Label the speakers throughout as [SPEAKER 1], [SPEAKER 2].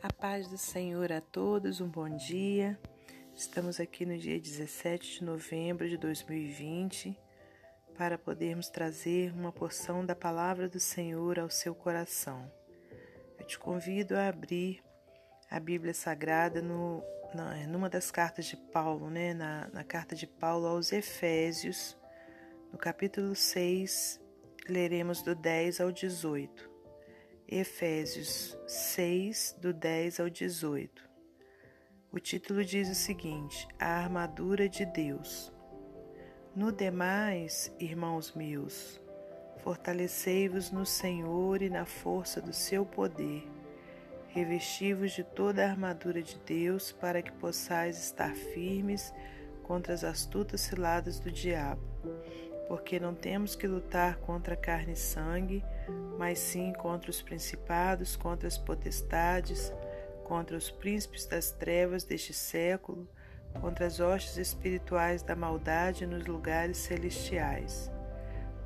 [SPEAKER 1] A paz do Senhor a todos, um bom dia. Estamos aqui no dia 17 de novembro de 2020 para podermos trazer uma porção da palavra do Senhor ao seu coração. Eu te convido a abrir a Bíblia Sagrada no, na, numa das cartas de Paulo, né? na, na carta de Paulo aos Efésios, no capítulo 6, leremos do 10 ao 18. Efésios 6, do 10 ao 18. O título diz o seguinte: A armadura de Deus. No demais, irmãos meus, fortalecei-vos no Senhor e na força do seu poder. Revesti-vos de toda a armadura de Deus para que possais estar firmes contra as astutas ciladas do diabo porque não temos que lutar contra carne e sangue, mas sim contra os principados, contra as potestades, contra os príncipes das trevas deste século, contra as hostes espirituais da maldade nos lugares celestiais.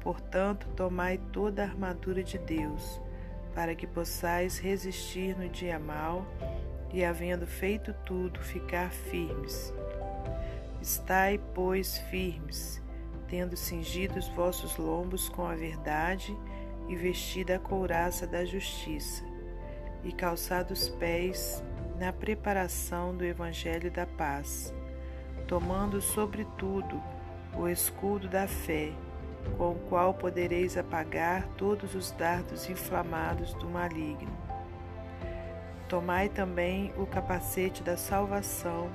[SPEAKER 1] Portanto, tomai toda a armadura de Deus, para que possais resistir no dia mau e, havendo feito tudo, ficar firmes. Estai, pois, firmes tendo cingido os vossos lombos com a verdade e vestida a couraça da justiça, e calçados os pés na preparação do evangelho da paz, tomando sobretudo o escudo da fé, com o qual podereis apagar todos os dardos inflamados do maligno. Tomai também o capacete da salvação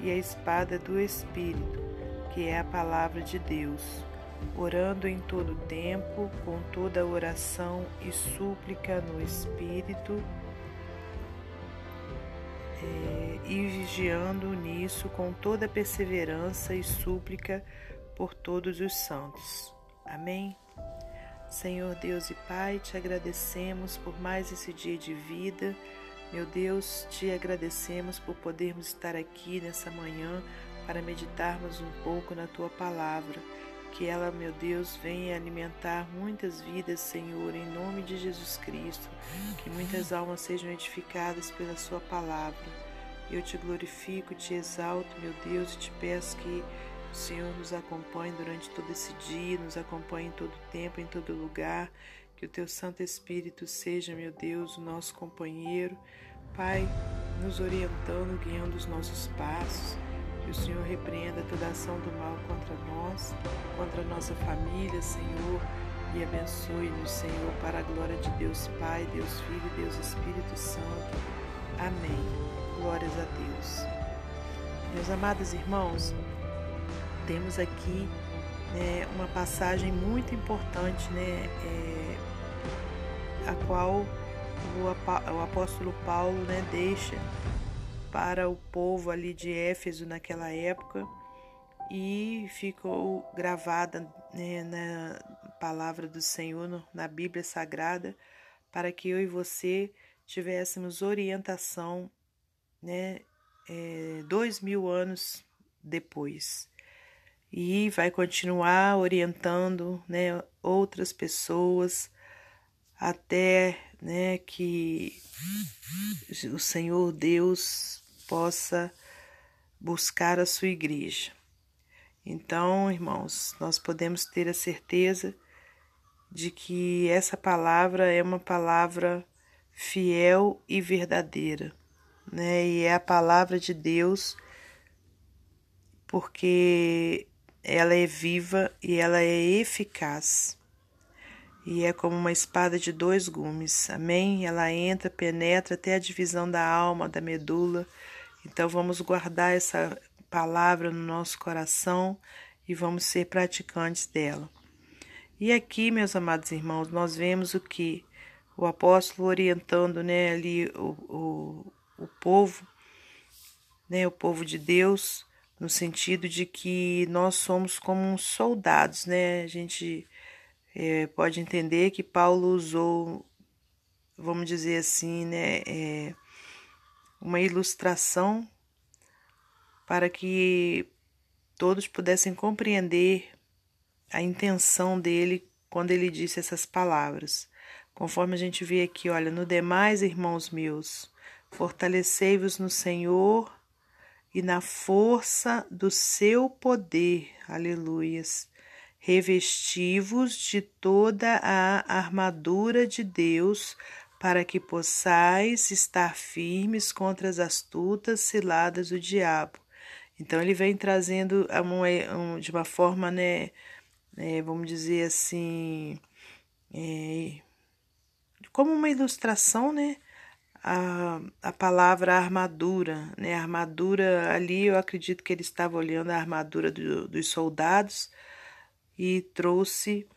[SPEAKER 1] e a espada do Espírito, que é a palavra de Deus, orando em todo tempo, com toda oração e súplica no Espírito, é, e vigiando nisso com toda perseverança e súplica por todos os santos. Amém. Senhor Deus e Pai, te agradecemos por mais esse dia de vida. Meu Deus, te agradecemos por podermos estar aqui nessa manhã para meditarmos um pouco na tua palavra. Que ela, meu Deus, venha alimentar muitas vidas, Senhor, em nome de Jesus Cristo. Que muitas almas sejam edificadas pela Sua palavra. Eu te glorifico, te exalto, meu Deus, e te peço que o Senhor nos acompanhe durante todo esse dia, nos acompanhe em todo tempo, em todo lugar. Que o Teu Santo Espírito seja, meu Deus, o nosso companheiro. Pai, nos orientando, guiando os nossos passos. Que o Senhor repreenda toda ação do mal contra nós, contra nossa família, Senhor, e abençoe-nos, Senhor, para a glória de Deus Pai, Deus Filho Deus Espírito Santo. Amém. Glórias a Deus. Meus amados irmãos, temos aqui né, uma passagem muito importante, né, é, a qual o apóstolo Paulo né, deixa para o povo ali de Éfeso naquela época e ficou gravada né, na palavra do Senhor, na Bíblia Sagrada, para que eu e você tivéssemos orientação né, é, dois mil anos depois. E vai continuar orientando né, outras pessoas até né, que o Senhor Deus possa buscar a sua igreja. Então, irmãos, nós podemos ter a certeza de que essa palavra é uma palavra fiel e verdadeira, né? E é a palavra de Deus porque ela é viva e ela é eficaz e é como uma espada de dois gumes. Amém? Ela entra, penetra até a divisão da alma, da medula. Então vamos guardar essa palavra no nosso coração e vamos ser praticantes dela. E aqui, meus amados irmãos, nós vemos o que o apóstolo orientando, né, ali o, o, o povo, né, o povo de Deus, no sentido de que nós somos como soldados, né? A gente é, pode entender que Paulo usou, vamos dizer assim, né, é, uma ilustração para que todos pudessem compreender a intenção dele quando ele disse essas palavras. conforme a gente vê aqui, olha, no demais, irmãos meus, fortalecei-vos no Senhor e na força do seu poder. Aleluias. Revesti-vos de toda a armadura de Deus, para que possais estar firmes contra as astutas ciladas do diabo. Então ele vem trazendo de uma forma, né, é, vamos dizer assim, é, como uma ilustração, né, a, a palavra armadura, né, a armadura ali, eu acredito que ele estava olhando a armadura do, dos soldados e trouxe,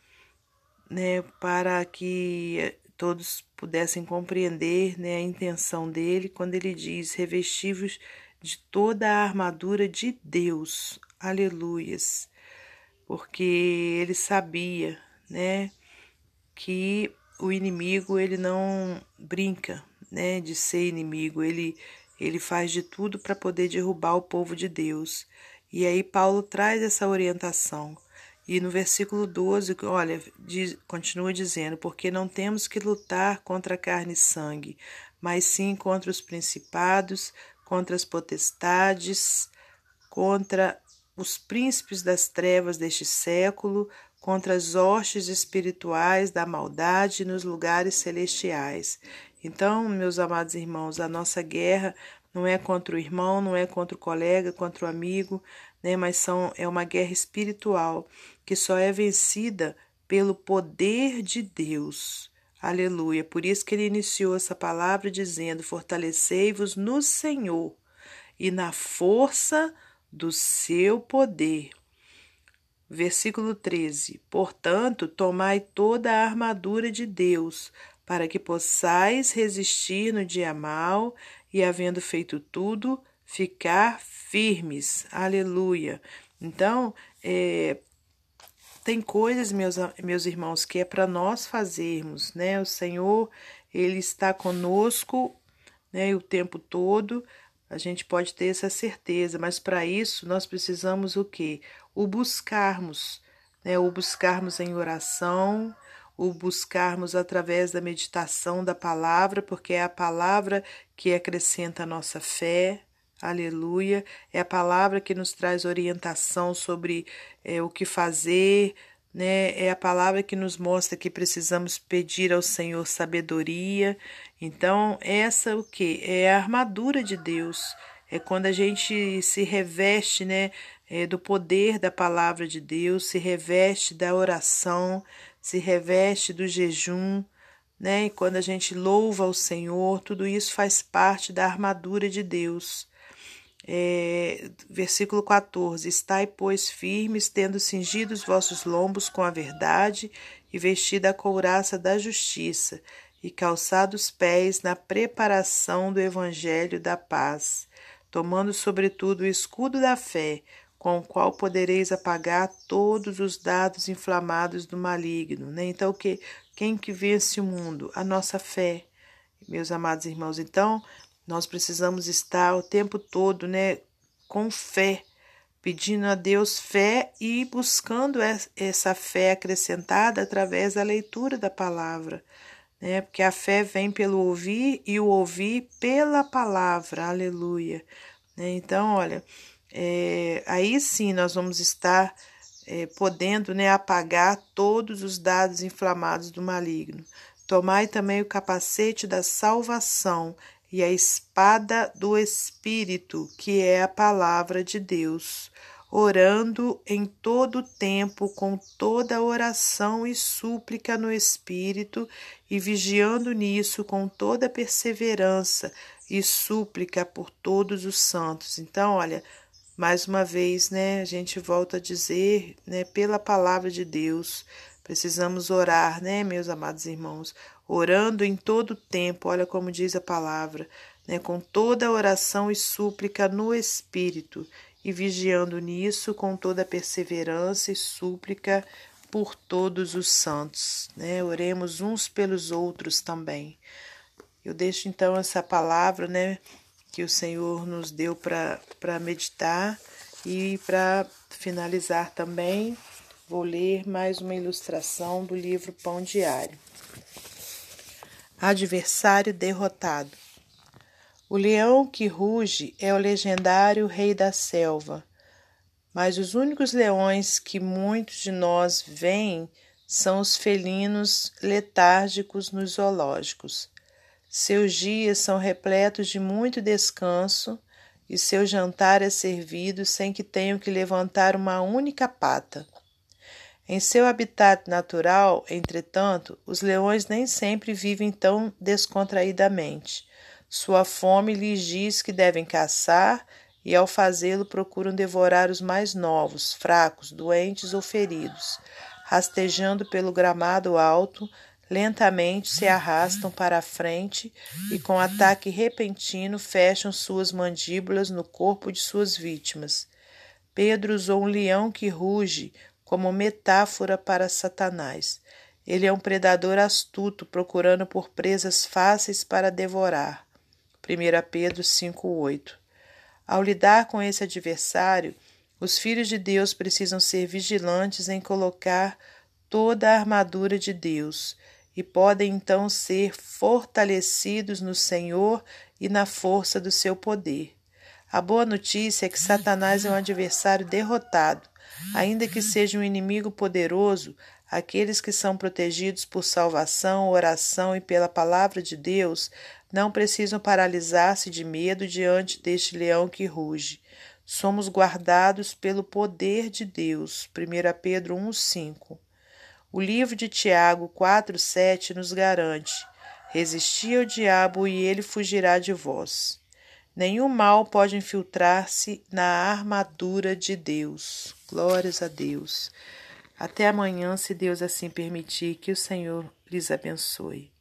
[SPEAKER 1] né, para que todos pudessem compreender né, a intenção dele quando ele diz: revestivos de toda a armadura de Deus. Aleluias. Porque ele sabia, né, que o inimigo ele não brinca, né, de ser inimigo. Ele ele faz de tudo para poder derrubar o povo de Deus. E aí Paulo traz essa orientação. E no versículo 12, olha, diz, continua dizendo: Porque não temos que lutar contra carne e sangue, mas sim contra os principados, contra as potestades, contra os príncipes das trevas deste século, contra as hostes espirituais da maldade nos lugares celestiais. Então, meus amados irmãos, a nossa guerra não é contra o irmão, não é contra o colega, contra o amigo, né? Mas são, é uma guerra espiritual que só é vencida pelo poder de Deus. Aleluia. Por isso que ele iniciou essa palavra dizendo: Fortalecei-vos no Senhor e na força do seu poder. Versículo 13: Portanto, tomai toda a armadura de Deus, para que possais resistir no dia mau e, havendo feito tudo, ficar firmes. Aleluia. Então, é, tem coisas, meus, meus irmãos, que é para nós fazermos, né? O Senhor, Ele está conosco, né? O tempo todo, a gente pode ter essa certeza, mas para isso nós precisamos o quê? O buscarmos, né? O buscarmos em oração, o buscarmos através da meditação da palavra, porque é a palavra que acrescenta a nossa fé, Aleluia. É a palavra que nos traz orientação sobre é, o que fazer, né? É a palavra que nos mostra que precisamos pedir ao Senhor sabedoria. Então, essa o que? É a armadura de Deus. É quando a gente se reveste, né, é, do poder da palavra de Deus, se reveste da oração, se reveste do jejum, né? E quando a gente louva o Senhor, tudo isso faz parte da armadura de Deus. É, versículo 14: Estai, pois, firmes, tendo cingido os vossos lombos com a verdade, e vestida a couraça da justiça, e calçados os pés na preparação do evangelho da paz, tomando sobretudo o escudo da fé, com o qual podereis apagar todos os dados inflamados do maligno. Né? Então, que, quem que vence o mundo? A nossa fé, meus amados irmãos. Então, nós precisamos estar o tempo todo, né, com fé, pedindo a Deus fé e buscando essa fé acrescentada através da leitura da palavra, né? Porque a fé vem pelo ouvir e o ouvir pela palavra. Aleluia. Né? Então, olha, é, aí sim nós vamos estar é, podendo né, apagar todos os dados inflamados do maligno. Tomai também o capacete da salvação e a espada do Espírito, que é a palavra de Deus, orando em todo tempo com toda oração e súplica no Espírito e vigiando nisso com toda perseverança e súplica por todos os santos. Então, olha, mais uma vez, né, a gente volta a dizer, né, pela palavra de Deus, precisamos orar, né, meus amados irmãos, orando em todo tempo, olha como diz a palavra, né, com toda oração e súplica no Espírito, e vigiando nisso com toda perseverança e súplica por todos os santos. Né? Oremos uns pelos outros também. Eu deixo então essa palavra né, que o Senhor nos deu para meditar e para finalizar também, vou ler mais uma ilustração do livro Pão Diário. Adversário derrotado. O leão que ruge é o legendário rei da selva, mas os únicos leões que muitos de nós veem são os felinos letárgicos nos zoológicos. Seus dias são repletos de muito descanso e seu jantar é servido sem que tenham que levantar uma única pata. Em seu habitat natural, entretanto, os leões nem sempre vivem tão descontraídamente. Sua fome lhes diz que devem caçar e, ao fazê-lo, procuram devorar os mais novos, fracos, doentes ou feridos. Rastejando pelo gramado alto, lentamente se arrastam para a frente e, com ataque repentino, fecham suas mandíbulas no corpo de suas vítimas. Pedro usou um leão que ruge como metáfora para Satanás. Ele é um predador astuto, procurando por presas fáceis para devorar. 1 Pedro 5,8 Ao lidar com esse adversário, os filhos de Deus precisam ser vigilantes em colocar toda a armadura de Deus e podem então ser fortalecidos no Senhor e na força do seu poder. A boa notícia é que Satanás é um adversário derrotado Ainda que seja um inimigo poderoso, aqueles que são protegidos por salvação, oração e pela palavra de Deus não precisam paralisar-se de medo diante deste leão que ruge. Somos guardados pelo poder de Deus. 1 Pedro 1,5. O livro de Tiago 4,7 nos garante: Resisti ao diabo e ele fugirá de vós. Nenhum mal pode infiltrar-se na armadura de Deus. Glórias a Deus. Até amanhã, se Deus assim permitir, que o Senhor lhes abençoe.